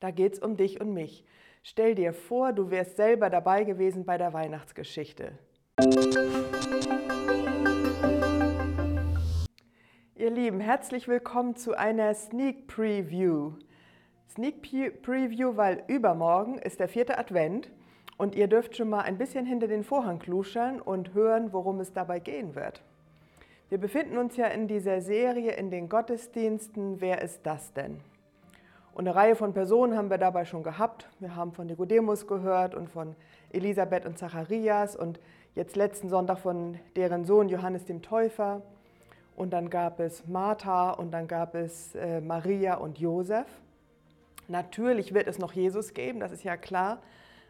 Da geht es um dich und mich. Stell dir vor, du wärst selber dabei gewesen bei der Weihnachtsgeschichte. Ihr Lieben, herzlich willkommen zu einer Sneak Preview. Sneak Preview, weil übermorgen ist der vierte Advent und ihr dürft schon mal ein bisschen hinter den Vorhang kluschern und hören, worum es dabei gehen wird. Wir befinden uns ja in dieser Serie in den Gottesdiensten. Wer ist das denn? Und eine Reihe von Personen haben wir dabei schon gehabt. Wir haben von Nikodemus gehört und von Elisabeth und Zacharias und jetzt letzten Sonntag von deren Sohn Johannes dem Täufer. Und dann gab es Martha und dann gab es äh, Maria und Josef. Natürlich wird es noch Jesus geben, das ist ja klar.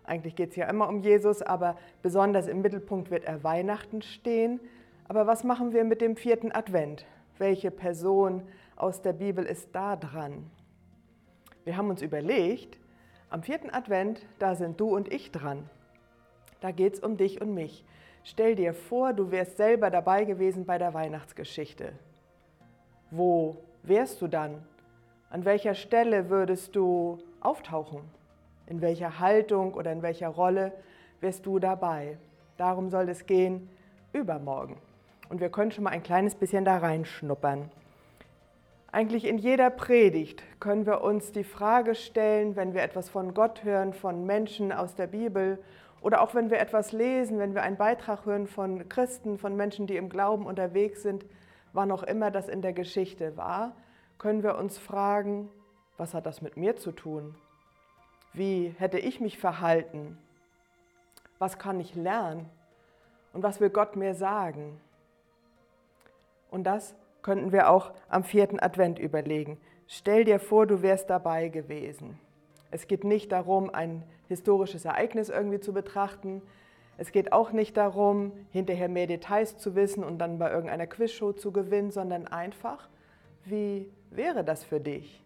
Eigentlich geht es ja immer um Jesus, aber besonders im Mittelpunkt wird er Weihnachten stehen. Aber was machen wir mit dem vierten Advent? Welche Person aus der Bibel ist da dran? Wir haben uns überlegt, am vierten Advent, da sind du und ich dran. Da geht es um dich und mich. Stell dir vor, du wärst selber dabei gewesen bei der Weihnachtsgeschichte. Wo wärst du dann? An welcher Stelle würdest du auftauchen? In welcher Haltung oder in welcher Rolle wärst du dabei? Darum soll es gehen übermorgen. Und wir können schon mal ein kleines bisschen da reinschnuppern. Eigentlich in jeder Predigt können wir uns die Frage stellen, wenn wir etwas von Gott hören, von Menschen aus der Bibel oder auch wenn wir etwas lesen, wenn wir einen Beitrag hören von Christen, von Menschen, die im Glauben unterwegs sind, wann auch immer das in der Geschichte war, können wir uns fragen, was hat das mit mir zu tun? Wie hätte ich mich verhalten? Was kann ich lernen? Und was will Gott mir sagen? Und das könnten wir auch am vierten Advent überlegen. Stell dir vor, du wärst dabei gewesen. Es geht nicht darum, ein historisches Ereignis irgendwie zu betrachten. Es geht auch nicht darum, hinterher mehr Details zu wissen und dann bei irgendeiner Quizshow zu gewinnen, sondern einfach, wie wäre das für dich?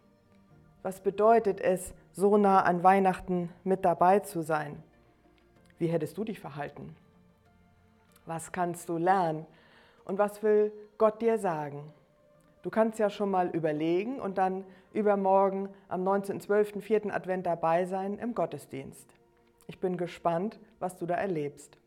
Was bedeutet es, so nah an Weihnachten mit dabei zu sein? Wie hättest du dich verhalten? Was kannst du lernen? Und was will Gott dir sagen? Du kannst ja schon mal überlegen und dann übermorgen am 19.12., 4. Advent dabei sein im Gottesdienst. Ich bin gespannt, was du da erlebst.